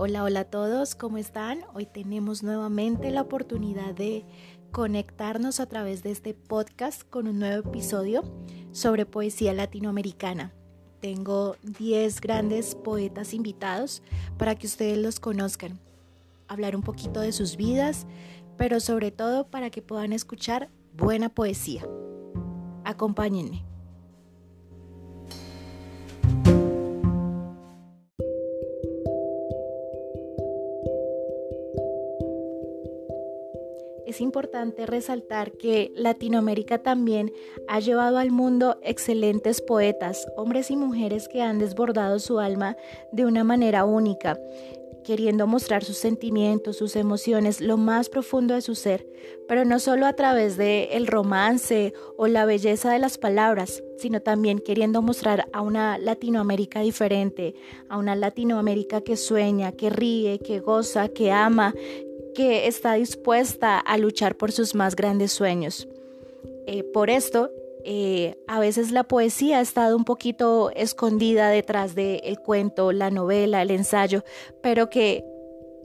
Hola, hola a todos, ¿cómo están? Hoy tenemos nuevamente la oportunidad de conectarnos a través de este podcast con un nuevo episodio sobre poesía latinoamericana. Tengo 10 grandes poetas invitados para que ustedes los conozcan, hablar un poquito de sus vidas, pero sobre todo para que puedan escuchar buena poesía. Acompáñenme. Es importante resaltar que Latinoamérica también ha llevado al mundo excelentes poetas, hombres y mujeres que han desbordado su alma de una manera única queriendo mostrar sus sentimientos, sus emociones, lo más profundo de su ser, pero no solo a través de el romance o la belleza de las palabras, sino también queriendo mostrar a una Latinoamérica diferente, a una Latinoamérica que sueña, que ríe, que goza, que ama, que está dispuesta a luchar por sus más grandes sueños. Eh, por esto, eh, a veces la poesía ha estado un poquito escondida detrás del cuento, la novela, el ensayo, pero que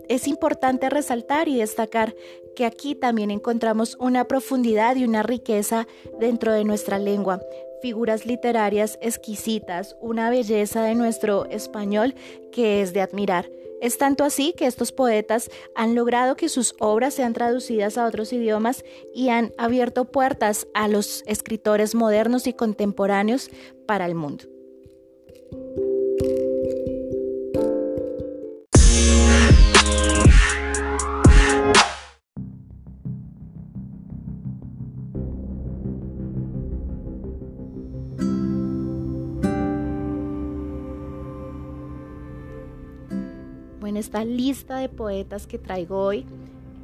es importante resaltar y destacar que aquí también encontramos una profundidad y una riqueza dentro de nuestra lengua, figuras literarias exquisitas, una belleza de nuestro español que es de admirar. Es tanto así que estos poetas han logrado que sus obras sean traducidas a otros idiomas y han abierto puertas a los escritores modernos y contemporáneos para el mundo. Esta lista de poetas que traigo hoy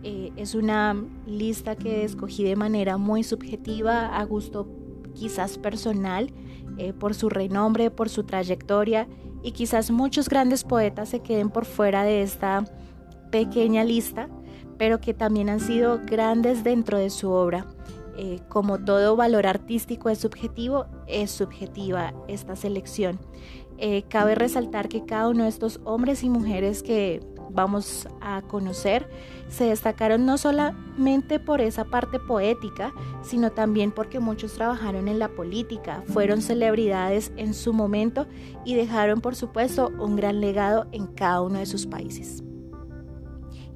eh, es una lista que escogí de manera muy subjetiva, a gusto quizás personal, eh, por su renombre, por su trayectoria y quizás muchos grandes poetas se queden por fuera de esta pequeña lista, pero que también han sido grandes dentro de su obra. Eh, como todo valor artístico es subjetivo, es subjetiva esta selección. Eh, cabe resaltar que cada uno de estos hombres y mujeres que vamos a conocer se destacaron no solamente por esa parte poética, sino también porque muchos trabajaron en la política, fueron celebridades en su momento y dejaron por supuesto un gran legado en cada uno de sus países.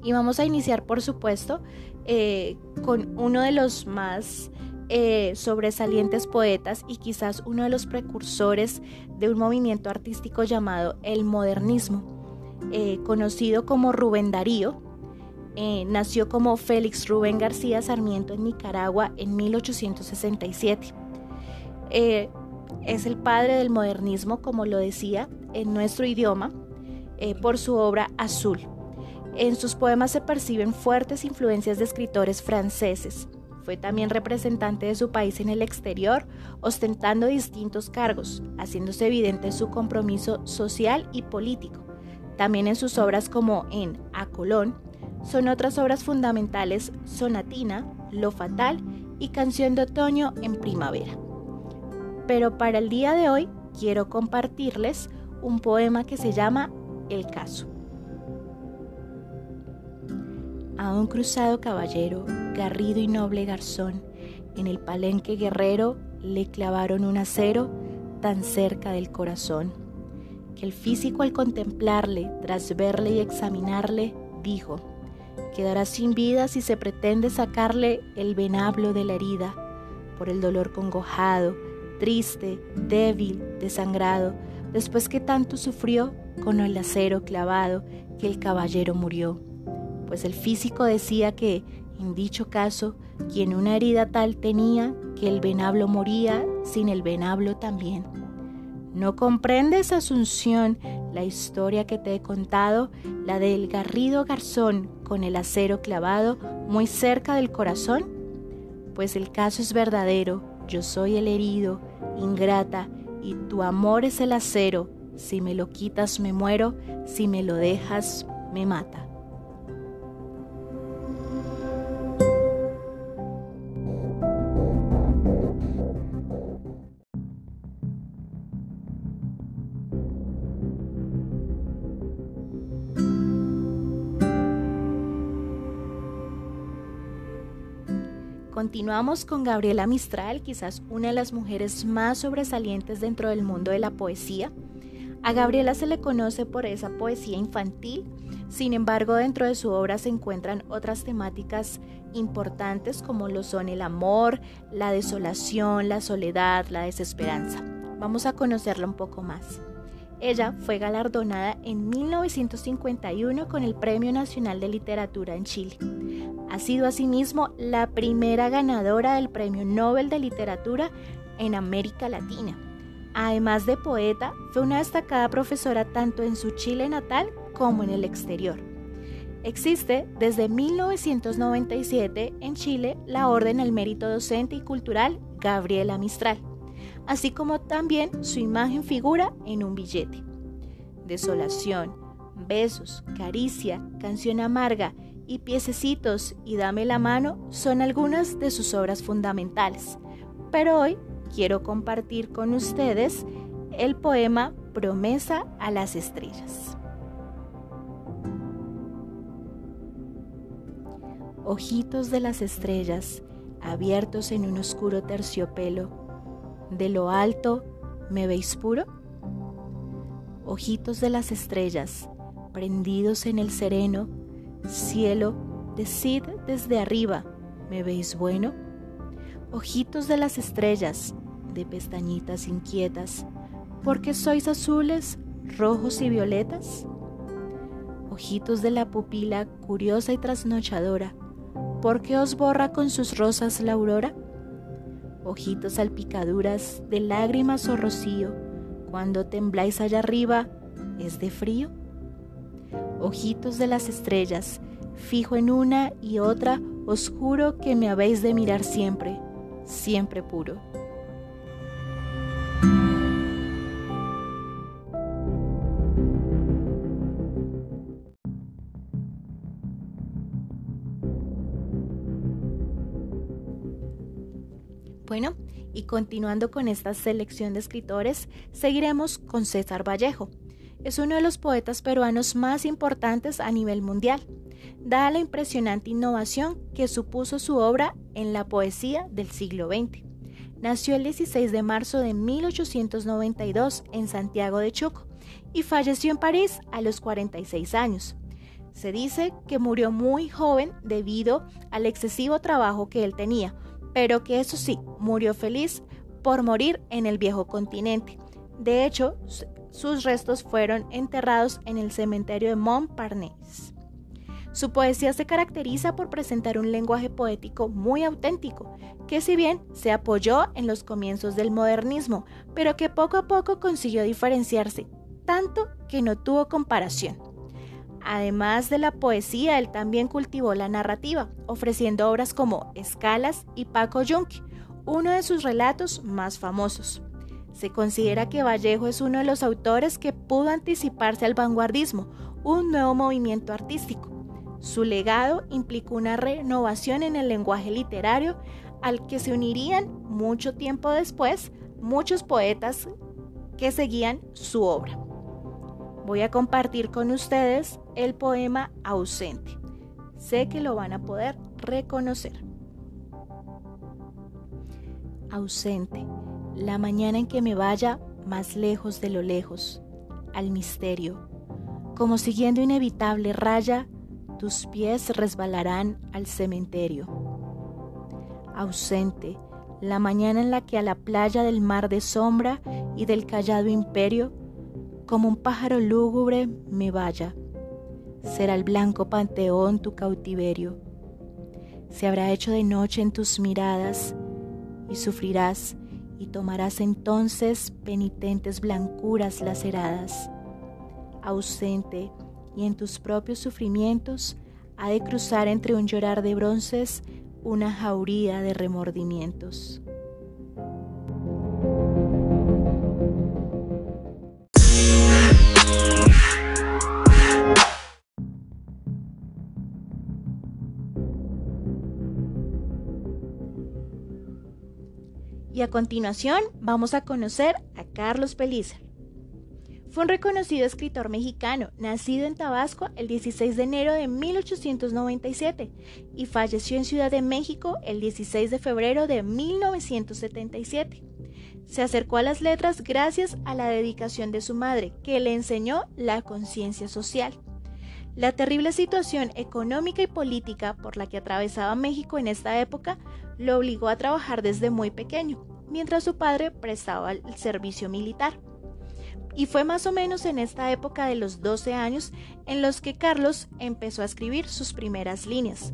Y vamos a iniciar por supuesto eh, con uno de los más eh, sobresalientes poetas y quizás uno de los precursores de un movimiento artístico llamado el modernismo, eh, conocido como Rubén Darío. Eh, nació como Félix Rubén García Sarmiento en Nicaragua en 1867. es el padre del modernismo, como lo decía, en nuestro idioma, por su obra Azul. En sus poemas se perciben fuertes influencias de escritores franceses, fue también representante de su país en el exterior, ostentando distintos cargos, haciéndose evidente su compromiso social y político. También en sus obras como en A Colón, son otras obras fundamentales Sonatina, Lo Fatal y Canción de Otoño en Primavera. Pero para el día de hoy quiero compartirles un poema que se llama El caso. A un cruzado caballero garrido y noble garzón, en el palenque guerrero le clavaron un acero tan cerca del corazón, que el físico al contemplarle, tras verle y examinarle, dijo, quedará sin vida si se pretende sacarle el venablo de la herida, por el dolor congojado, triste, débil, desangrado, después que tanto sufrió con el acero clavado que el caballero murió. Pues el físico decía que en dicho caso, quien una herida tal tenía, que el venablo moría, sin el venablo también. ¿No comprendes, Asunción, la historia que te he contado, la del garrido garzón con el acero clavado muy cerca del corazón? Pues el caso es verdadero, yo soy el herido, ingrata, y tu amor es el acero, si me lo quitas me muero, si me lo dejas me mata. Continuamos con Gabriela Mistral, quizás una de las mujeres más sobresalientes dentro del mundo de la poesía. A Gabriela se le conoce por esa poesía infantil, sin embargo dentro de su obra se encuentran otras temáticas importantes como lo son el amor, la desolación, la soledad, la desesperanza. Vamos a conocerla un poco más. Ella fue galardonada en 1951 con el Premio Nacional de Literatura en Chile. Ha sido asimismo la primera ganadora del Premio Nobel de Literatura en América Latina. Además de poeta, fue una destacada profesora tanto en su Chile natal como en el exterior. Existe desde 1997 en Chile la Orden al Mérito Docente y Cultural Gabriela Mistral así como también su imagen figura en un billete. Desolación, besos, caricia, canción amarga y piececitos y dame la mano son algunas de sus obras fundamentales. Pero hoy quiero compartir con ustedes el poema Promesa a las estrellas. Ojitos de las estrellas, abiertos en un oscuro terciopelo, de lo alto, ¿me veis puro? Ojitos de las estrellas, prendidos en el sereno, cielo, decid desde arriba, ¿me veis bueno? Ojitos de las estrellas, de pestañitas inquietas, ¿por qué sois azules, rojos y violetas? Ojitos de la pupila curiosa y trasnochadora, ¿por qué os borra con sus rosas la aurora? ojitos salpicaduras de lágrimas o rocío, cuando tembláis allá arriba, ¿es de frío? Ojitos de las estrellas, fijo en una y otra, os juro que me habéis de mirar siempre, siempre puro. Bueno, y continuando con esta selección de escritores, seguiremos con César Vallejo. Es uno de los poetas peruanos más importantes a nivel mundial, dada la impresionante innovación que supuso su obra en la poesía del siglo XX. Nació el 16 de marzo de 1892 en Santiago de Chuco y falleció en París a los 46 años. Se dice que murió muy joven debido al excesivo trabajo que él tenía, pero que eso sí, murió feliz por morir en el viejo continente. De hecho, sus restos fueron enterrados en el cementerio de Montparnasse. Su poesía se caracteriza por presentar un lenguaje poético muy auténtico, que si bien se apoyó en los comienzos del modernismo, pero que poco a poco consiguió diferenciarse, tanto que no tuvo comparación. Además de la poesía, él también cultivó la narrativa, ofreciendo obras como Escalas y Paco Yunque, uno de sus relatos más famosos. Se considera que Vallejo es uno de los autores que pudo anticiparse al vanguardismo, un nuevo movimiento artístico. Su legado implicó una renovación en el lenguaje literario al que se unirían mucho tiempo después muchos poetas que seguían su obra voy a compartir con ustedes el poema ausente. Sé que lo van a poder reconocer. Ausente, la mañana en que me vaya más lejos de lo lejos, al misterio, como siguiendo inevitable raya, tus pies resbalarán al cementerio. Ausente, la mañana en la que a la playa del mar de sombra y del callado imperio como un pájaro lúgubre me vaya. Será el blanco panteón tu cautiverio. Se habrá hecho de noche en tus miradas y sufrirás y tomarás entonces penitentes blancuras laceradas. Ausente y en tus propios sufrimientos ha de cruzar entre un llorar de bronces una jauría de remordimientos. Continuación vamos a conocer a Carlos Pellicer. Fue un reconocido escritor mexicano, nacido en Tabasco el 16 de enero de 1897 y falleció en Ciudad de México el 16 de febrero de 1977. Se acercó a las letras gracias a la dedicación de su madre, que le enseñó la conciencia social. La terrible situación económica y política por la que atravesaba México en esta época lo obligó a trabajar desde muy pequeño, mientras su padre prestaba el servicio militar. Y fue más o menos en esta época de los 12 años en los que Carlos empezó a escribir sus primeras líneas.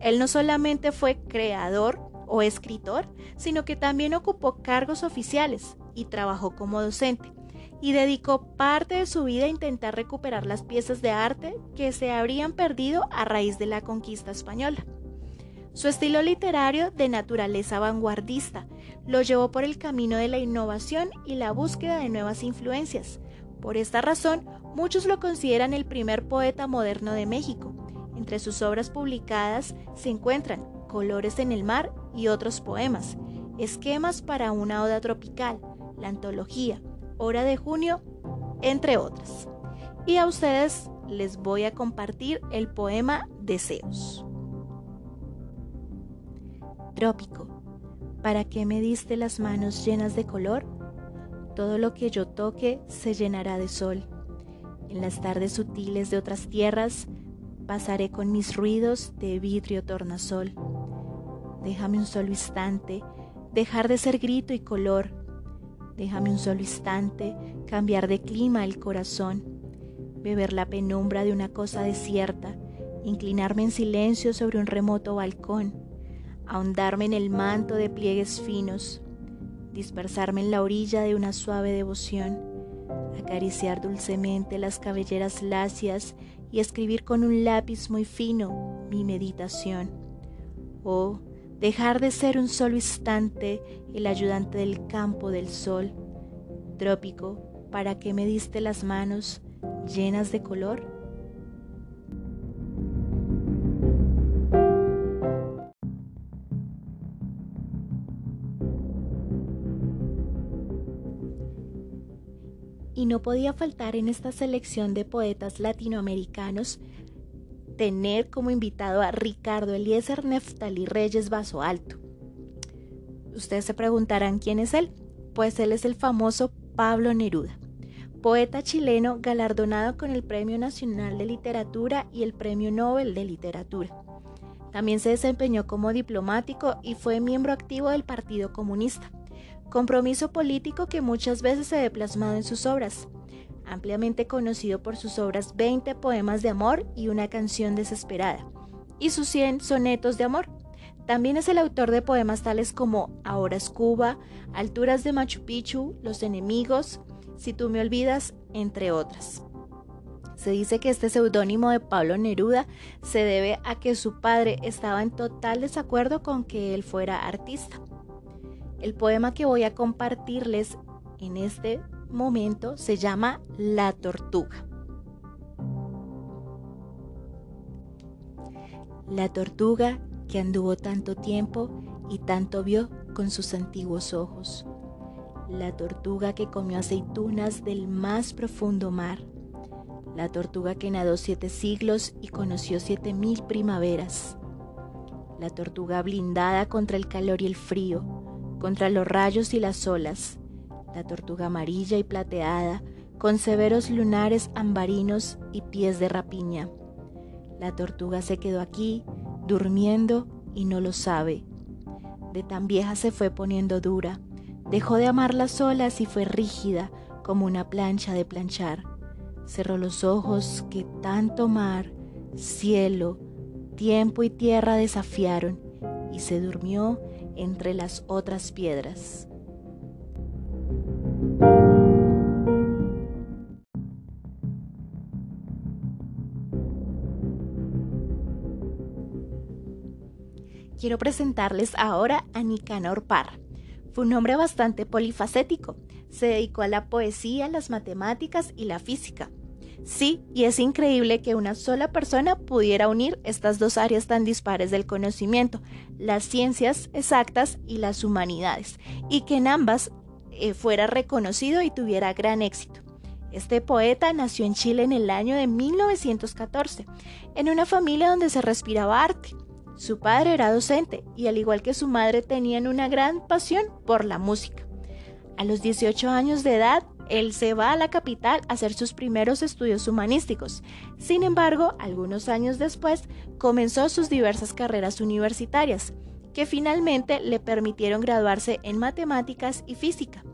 Él no solamente fue creador o escritor, sino que también ocupó cargos oficiales y trabajó como docente, y dedicó parte de su vida a intentar recuperar las piezas de arte que se habrían perdido a raíz de la conquista española. Su estilo literario de naturaleza vanguardista lo llevó por el camino de la innovación y la búsqueda de nuevas influencias. Por esta razón, muchos lo consideran el primer poeta moderno de México. Entre sus obras publicadas se encuentran Colores en el mar y otros poemas, Esquemas para una oda tropical, la antología, Hora de junio, entre otras. Y a ustedes les voy a compartir el poema Deseos. Trópico, ¿para qué me diste las manos llenas de color? Todo lo que yo toque se llenará de sol. En las tardes sutiles de otras tierras pasaré con mis ruidos de vidrio tornasol. Déjame un solo instante dejar de ser grito y color Déjame un solo instante cambiar de clima el corazón, beber la penumbra de una cosa desierta, inclinarme en silencio sobre un remoto balcón, ahondarme en el manto de pliegues finos, dispersarme en la orilla de una suave devoción, acariciar dulcemente las cabelleras lacias y escribir con un lápiz muy fino mi meditación. Oh, dejar de ser un solo instante el ayudante del campo del sol. Trópico, ¿para qué me diste las manos llenas de color? No podía faltar en esta selección de poetas latinoamericanos tener como invitado a Ricardo Eliezer Neftali Reyes Vaso Alto. Ustedes se preguntarán quién es él. Pues él es el famoso Pablo Neruda, poeta chileno galardonado con el Premio Nacional de Literatura y el Premio Nobel de Literatura. También se desempeñó como diplomático y fue miembro activo del Partido Comunista, compromiso político que muchas veces se ve plasmado en sus obras ampliamente conocido por sus obras 20 poemas de amor y una canción desesperada, y sus 100 sonetos de amor. También es el autor de poemas tales como Ahora es Cuba, Alturas de Machu Picchu, Los enemigos, Si tú me olvidas, entre otras. Se dice que este seudónimo de Pablo Neruda se debe a que su padre estaba en total desacuerdo con que él fuera artista. El poema que voy a compartirles en este momento se llama La Tortuga. La tortuga que anduvo tanto tiempo y tanto vio con sus antiguos ojos. La tortuga que comió aceitunas del más profundo mar. La tortuga que nadó siete siglos y conoció siete mil primaveras. La tortuga blindada contra el calor y el frío, contra los rayos y las olas la tortuga amarilla y plateada, con severos lunares ambarinos y pies de rapiña. La tortuga se quedó aquí, durmiendo y no lo sabe. De tan vieja se fue poniendo dura, dejó de amar las olas y fue rígida como una plancha de planchar. Cerró los ojos que tanto mar, cielo, tiempo y tierra desafiaron y se durmió entre las otras piedras. quiero presentarles ahora a Nicanor Parra. Fue un hombre bastante polifacético. Se dedicó a la poesía, las matemáticas y la física. Sí, y es increíble que una sola persona pudiera unir estas dos áreas tan dispares del conocimiento, las ciencias exactas y las humanidades, y que en ambas eh, fuera reconocido y tuviera gran éxito. Este poeta nació en Chile en el año de 1914, en una familia donde se respiraba arte. Su padre era docente y al igual que su madre tenían una gran pasión por la música. A los 18 años de edad, él se va a la capital a hacer sus primeros estudios humanísticos. Sin embargo, algunos años después, comenzó sus diversas carreras universitarias, que finalmente le permitieron graduarse en matemáticas y física.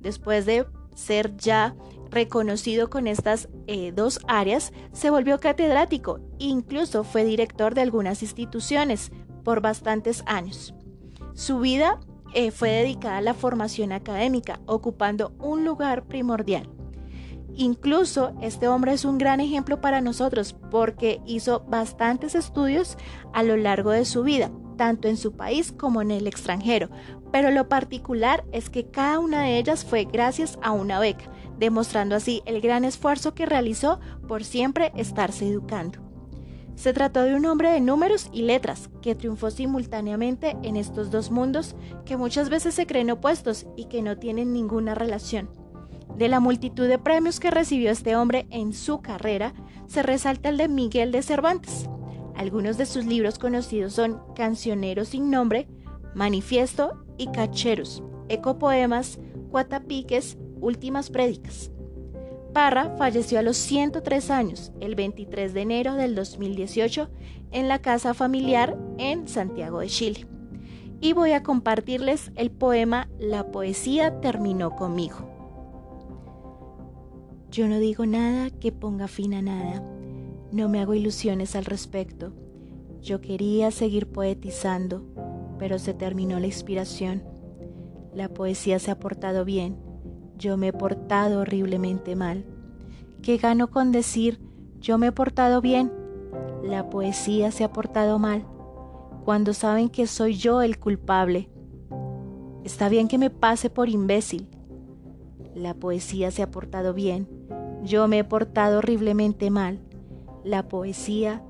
Después de ser ya reconocido con estas eh, dos áreas, se volvió catedrático e incluso fue director de algunas instituciones por bastantes años. Su vida eh, fue dedicada a la formación académica, ocupando un lugar primordial. Incluso este hombre es un gran ejemplo para nosotros porque hizo bastantes estudios a lo largo de su vida, tanto en su país como en el extranjero, pero lo particular es que cada una de ellas fue gracias a una beca, demostrando así el gran esfuerzo que realizó por siempre estarse educando. Se trató de un hombre de números y letras que triunfó simultáneamente en estos dos mundos que muchas veces se creen opuestos y que no tienen ninguna relación. De la multitud de premios que recibió este hombre en su carrera, se resalta el de Miguel de Cervantes. Algunos de sus libros conocidos son Cancionero sin nombre, Manifiesto y Cacheros, Ecopoemas, Cuatapiques, Últimas Prédicas. Parra falleció a los 103 años, el 23 de enero del 2018, en la casa familiar en Santiago de Chile. Y voy a compartirles el poema La poesía terminó conmigo. Yo no digo nada que ponga fin a nada, no me hago ilusiones al respecto. Yo quería seguir poetizando, pero se terminó la inspiración. La poesía se ha portado bien, yo me he portado horriblemente mal. ¿Qué gano con decir yo me he portado bien? La poesía se ha portado mal, cuando saben que soy yo el culpable. Está bien que me pase por imbécil. La poesía se ha portado bien, yo me he portado horriblemente mal. La poesía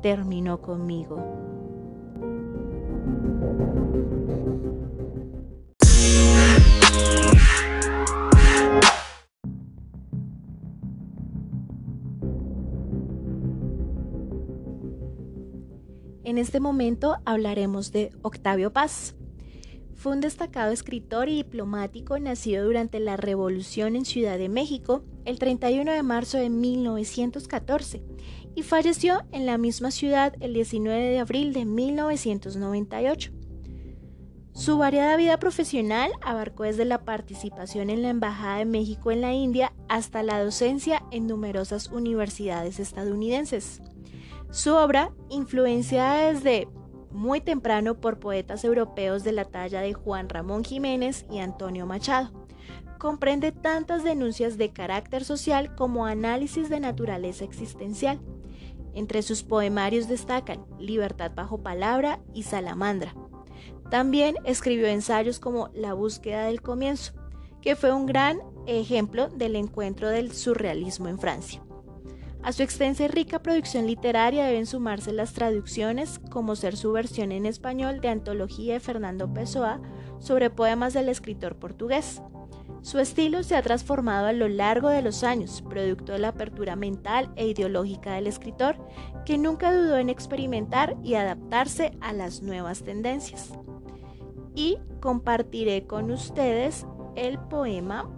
terminó conmigo. En este momento hablaremos de Octavio Paz. Fue un destacado escritor y diplomático nacido durante la Revolución en Ciudad de México el 31 de marzo de 1914 y falleció en la misma ciudad el 19 de abril de 1998. Su variada vida profesional abarcó desde la participación en la Embajada de México en la India hasta la docencia en numerosas universidades estadounidenses. Su obra, influenciada desde muy temprano por poetas europeos de la talla de Juan Ramón Jiménez y Antonio Machado, comprende tantas denuncias de carácter social como análisis de naturaleza existencial. Entre sus poemarios destacan Libertad bajo palabra y Salamandra. También escribió ensayos como La búsqueda del comienzo, que fue un gran ejemplo del encuentro del surrealismo en Francia. A su extensa y rica producción literaria deben sumarse las traducciones, como ser su versión en español de Antología de Fernando Pessoa sobre poemas del escritor portugués. Su estilo se ha transformado a lo largo de los años, producto de la apertura mental e ideológica del escritor, que nunca dudó en experimentar y adaptarse a las nuevas tendencias. Y compartiré con ustedes el poema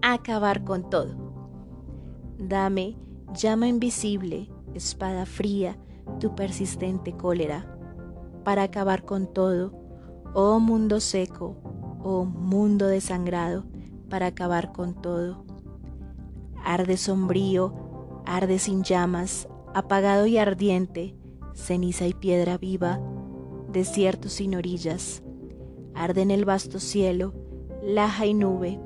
Acabar con todo. Dame, llama invisible, espada fría, tu persistente cólera, para acabar con todo, oh mundo seco, oh mundo desangrado, para acabar con todo. Arde sombrío, arde sin llamas, apagado y ardiente, ceniza y piedra viva, desierto sin orillas. Arde en el vasto cielo, laja y nube,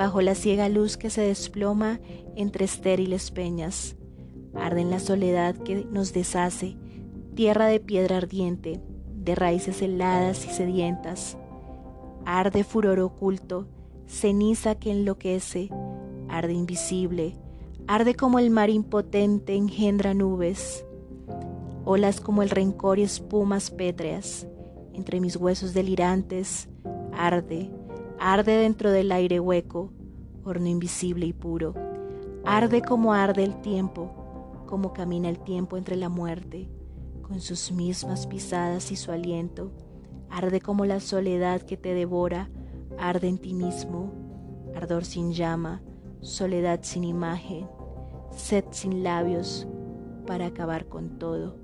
bajo la ciega luz que se desploma entre estériles peñas. Arde en la soledad que nos deshace, tierra de piedra ardiente, de raíces heladas y sedientas. Arde furor oculto, ceniza que enloquece, arde invisible, arde como el mar impotente engendra nubes, olas como el rencor y espumas pétreas, entre mis huesos delirantes, arde, Arde dentro del aire hueco, horno invisible y puro. Arde como arde el tiempo, como camina el tiempo entre la muerte, con sus mismas pisadas y su aliento. Arde como la soledad que te devora, arde en ti mismo, ardor sin llama, soledad sin imagen, sed sin labios, para acabar con todo.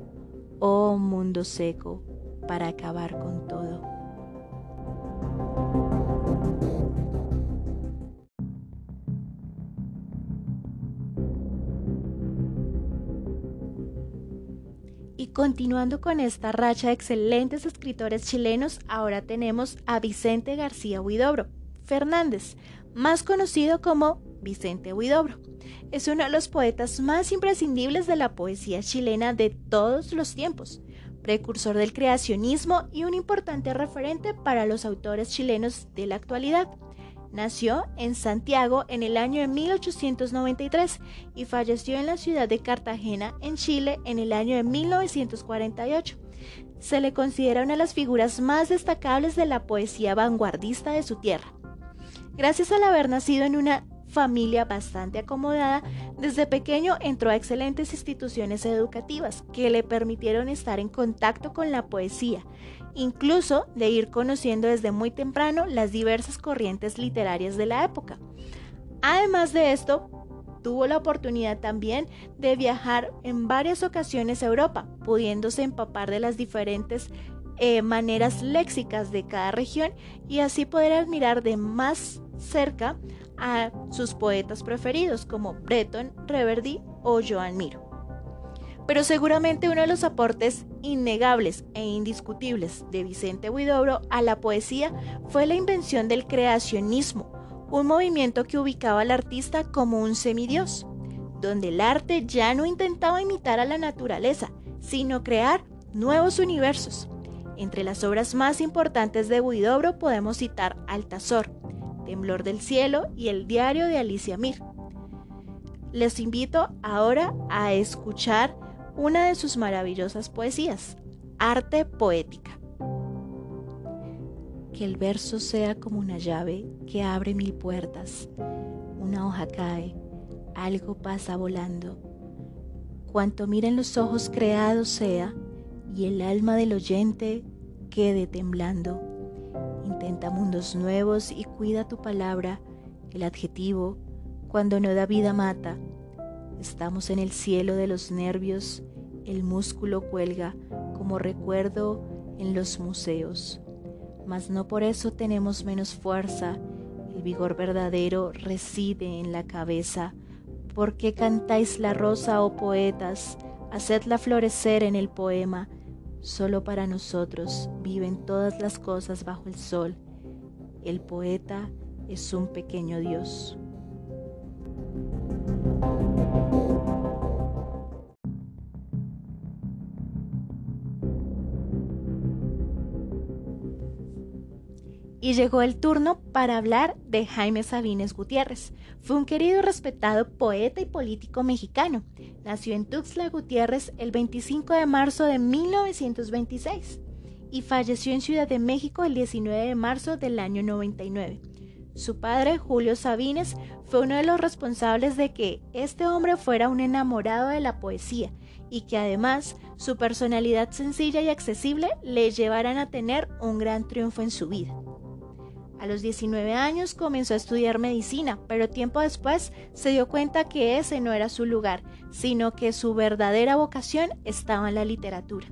Oh mundo seco, para acabar con todo. Y continuando con esta racha de excelentes escritores chilenos, ahora tenemos a Vicente García Huidobro Fernández, más conocido como Vicente Huidobro. Es uno de los poetas más imprescindibles de la poesía chilena de todos los tiempos, precursor del creacionismo y un importante referente para los autores chilenos de la actualidad. Nació en Santiago en el año de 1893 y falleció en la ciudad de Cartagena, en Chile, en el año de 1948. Se le considera una de las figuras más destacables de la poesía vanguardista de su tierra. Gracias al haber nacido en una familia bastante acomodada, desde pequeño entró a excelentes instituciones educativas que le permitieron estar en contacto con la poesía, incluso de ir conociendo desde muy temprano las diversas corrientes literarias de la época. Además de esto, tuvo la oportunidad también de viajar en varias ocasiones a Europa, pudiéndose empapar de las diferentes eh, maneras léxicas de cada región y así poder admirar de más cerca a sus poetas preferidos como Breton, Reverdy o Joan Miro. Pero seguramente uno de los aportes innegables e indiscutibles de Vicente Huidobro a la poesía fue la invención del creacionismo, un movimiento que ubicaba al artista como un semidios, donde el arte ya no intentaba imitar a la naturaleza, sino crear nuevos universos. Entre las obras más importantes de Huidobro podemos citar Altazor, Temblor del Cielo y El Diario de Alicia Mir. Les invito ahora a escuchar una de sus maravillosas poesías, Arte Poética. Que el verso sea como una llave que abre mil puertas. Una hoja cae, algo pasa volando. Cuanto miren los ojos creados sea, y el alma del oyente quede temblando. Intenta mundos nuevos y cuida tu palabra, el adjetivo, cuando no da vida mata. Estamos en el cielo de los nervios, el músculo cuelga como recuerdo en los museos. Mas no por eso tenemos menos fuerza, el vigor verdadero reside en la cabeza. ¿Por qué cantáis la rosa, oh poetas? Hacedla florecer en el poema Solo para nosotros viven todas las cosas bajo el sol. El poeta es un pequeño Dios. Y llegó el turno para hablar de Jaime Sabines Gutiérrez. Fue un querido y respetado poeta y político mexicano. Nació en Tuxtla Gutiérrez el 25 de marzo de 1926 y falleció en Ciudad de México el 19 de marzo del año 99. Su padre, Julio Sabines, fue uno de los responsables de que este hombre fuera un enamorado de la poesía y que además su personalidad sencilla y accesible le llevaran a tener un gran triunfo en su vida. A los 19 años comenzó a estudiar medicina, pero tiempo después se dio cuenta que ese no era su lugar, sino que su verdadera vocación estaba en la literatura.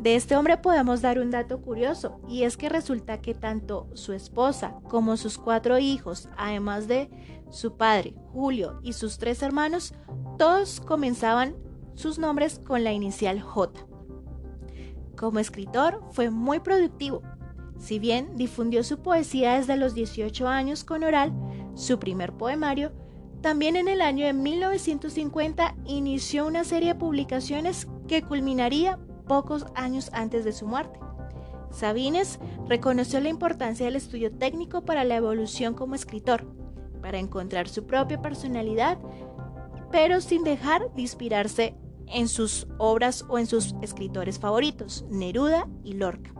De este hombre podemos dar un dato curioso, y es que resulta que tanto su esposa como sus cuatro hijos, además de su padre, Julio, y sus tres hermanos, todos comenzaban sus nombres con la inicial J. Como escritor fue muy productivo, si bien difundió su poesía desde los 18 años con Oral, su primer poemario, también en el año de 1950 inició una serie de publicaciones que culminaría pocos años antes de su muerte. Sabines reconoció la importancia del estudio técnico para la evolución como escritor, para encontrar su propia personalidad, pero sin dejar de inspirarse en sus obras o en sus escritores favoritos, Neruda y Lorca.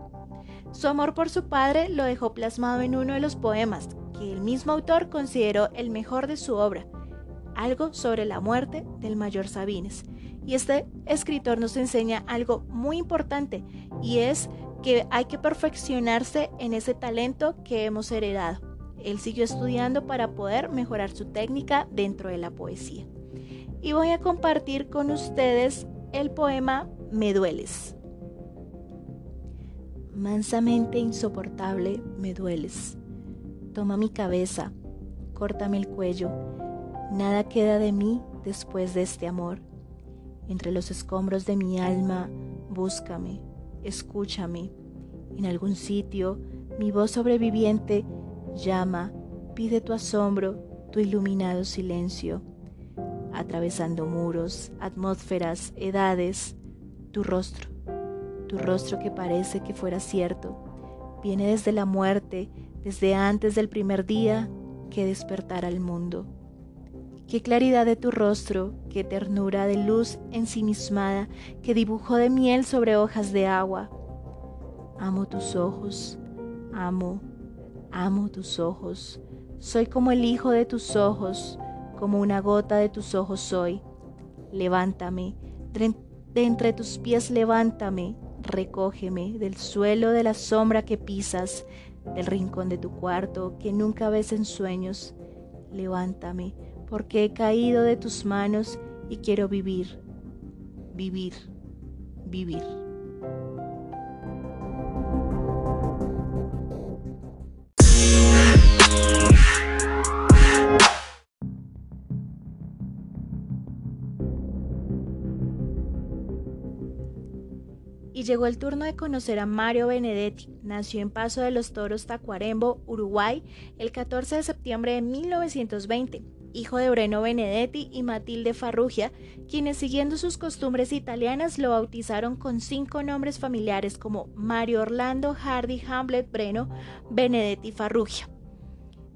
Su amor por su padre lo dejó plasmado en uno de los poemas que el mismo autor consideró el mejor de su obra, algo sobre la muerte del mayor Sabines. Y este escritor nos enseña algo muy importante y es que hay que perfeccionarse en ese talento que hemos heredado. Él siguió estudiando para poder mejorar su técnica dentro de la poesía. Y voy a compartir con ustedes el poema Me dueles. Mansamente insoportable me dueles. Toma mi cabeza, córtame el cuello. Nada queda de mí después de este amor. Entre los escombros de mi alma, búscame, escúchame. En algún sitio, mi voz sobreviviente llama, pide tu asombro, tu iluminado silencio. Atravesando muros, atmósferas, edades, tu rostro, tu rostro que parece que fuera cierto, viene desde la muerte, desde antes del primer día que despertara el mundo. Qué claridad de tu rostro, qué ternura de luz ensimismada que dibujó de miel sobre hojas de agua. Amo tus ojos, amo, amo tus ojos. Soy como el hijo de tus ojos, como una gota de tus ojos soy. Levántame, de entre tus pies levántame, recógeme del suelo de la sombra que pisas, del rincón de tu cuarto que nunca ves en sueños. Levántame, porque he caído de tus manos y quiero vivir, vivir, vivir. Y llegó el turno de conocer a Mario Benedetti. Nació en Paso de los Toros, Tacuarembo, Uruguay, el 14 de septiembre de 1920, hijo de Breno Benedetti y Matilde Farrugia, quienes siguiendo sus costumbres italianas lo bautizaron con cinco nombres familiares como Mario Orlando Hardy Hamlet Breno Benedetti Farrugia.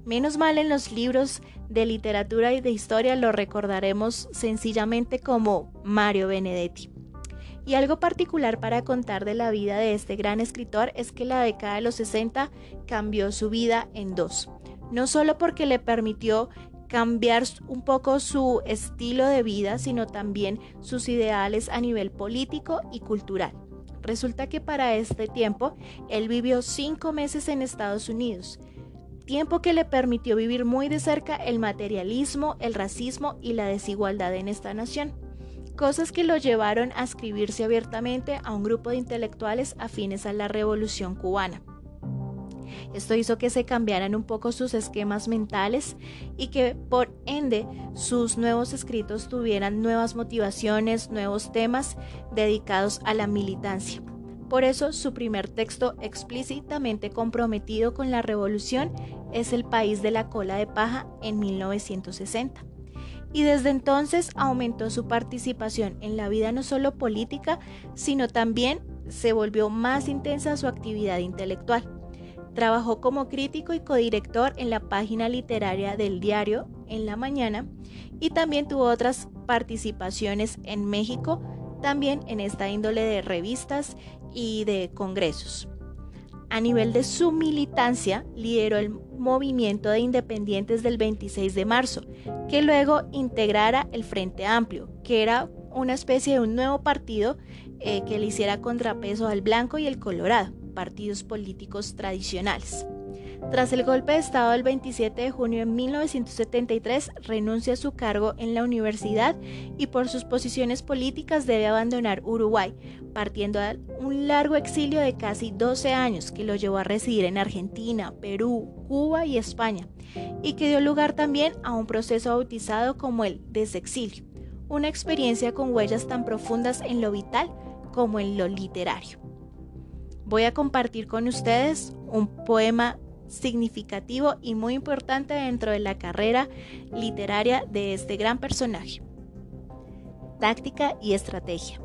Menos mal en los libros de literatura y de historia lo recordaremos sencillamente como Mario Benedetti. Y algo particular para contar de la vida de este gran escritor es que la década de los 60 cambió su vida en dos. No solo porque le permitió cambiar un poco su estilo de vida, sino también sus ideales a nivel político y cultural. Resulta que para este tiempo él vivió cinco meses en Estados Unidos, tiempo que le permitió vivir muy de cerca el materialismo, el racismo y la desigualdad en esta nación cosas que lo llevaron a escribirse abiertamente a un grupo de intelectuales afines a la revolución cubana. Esto hizo que se cambiaran un poco sus esquemas mentales y que por ende sus nuevos escritos tuvieran nuevas motivaciones, nuevos temas dedicados a la militancia. Por eso su primer texto explícitamente comprometido con la revolución es El país de la cola de paja en 1960 y desde entonces aumentó su participación en la vida no solo política, sino también se volvió más intensa su actividad intelectual. Trabajó como crítico y codirector en la página literaria del diario En la Mañana y también tuvo otras participaciones en México, también en esta índole de revistas y de congresos. A nivel de su militancia, lideró el movimiento de independientes del 26 de marzo, que luego integrara el Frente Amplio, que era una especie de un nuevo partido eh, que le hiciera contrapeso al blanco y el colorado, partidos políticos tradicionales. Tras el golpe de Estado del 27 de junio de 1973, renuncia a su cargo en la universidad y por sus posiciones políticas debe abandonar Uruguay, partiendo a un largo exilio de casi 12 años que lo llevó a residir en Argentina, Perú, Cuba y España, y que dio lugar también a un proceso bautizado como el desexilio, una experiencia con huellas tan profundas en lo vital como en lo literario. Voy a compartir con ustedes un poema significativo y muy importante dentro de la carrera literaria de este gran personaje. Táctica y estrategia.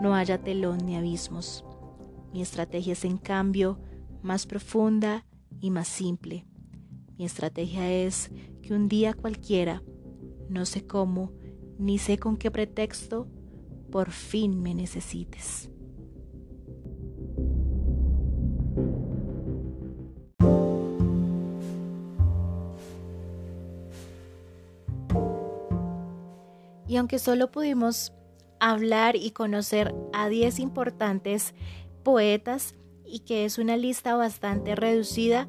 no haya telón ni abismos. Mi estrategia es en cambio más profunda y más simple. Mi estrategia es que un día cualquiera, no sé cómo, ni sé con qué pretexto, por fin me necesites. Y aunque solo pudimos hablar y conocer a 10 importantes poetas y que es una lista bastante reducida,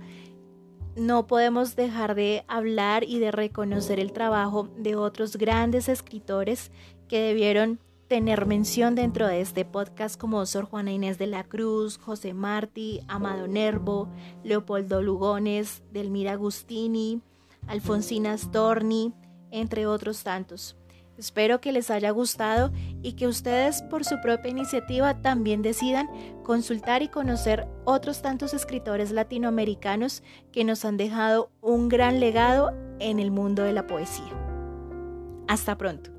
no podemos dejar de hablar y de reconocer el trabajo de otros grandes escritores que debieron tener mención dentro de este podcast como Sor Juana Inés de la Cruz, José Martí, Amado Nervo, Leopoldo Lugones, Delmira Agustini, Alfonsina Storni, entre otros tantos. Espero que les haya gustado y que ustedes por su propia iniciativa también decidan consultar y conocer otros tantos escritores latinoamericanos que nos han dejado un gran legado en el mundo de la poesía. Hasta pronto.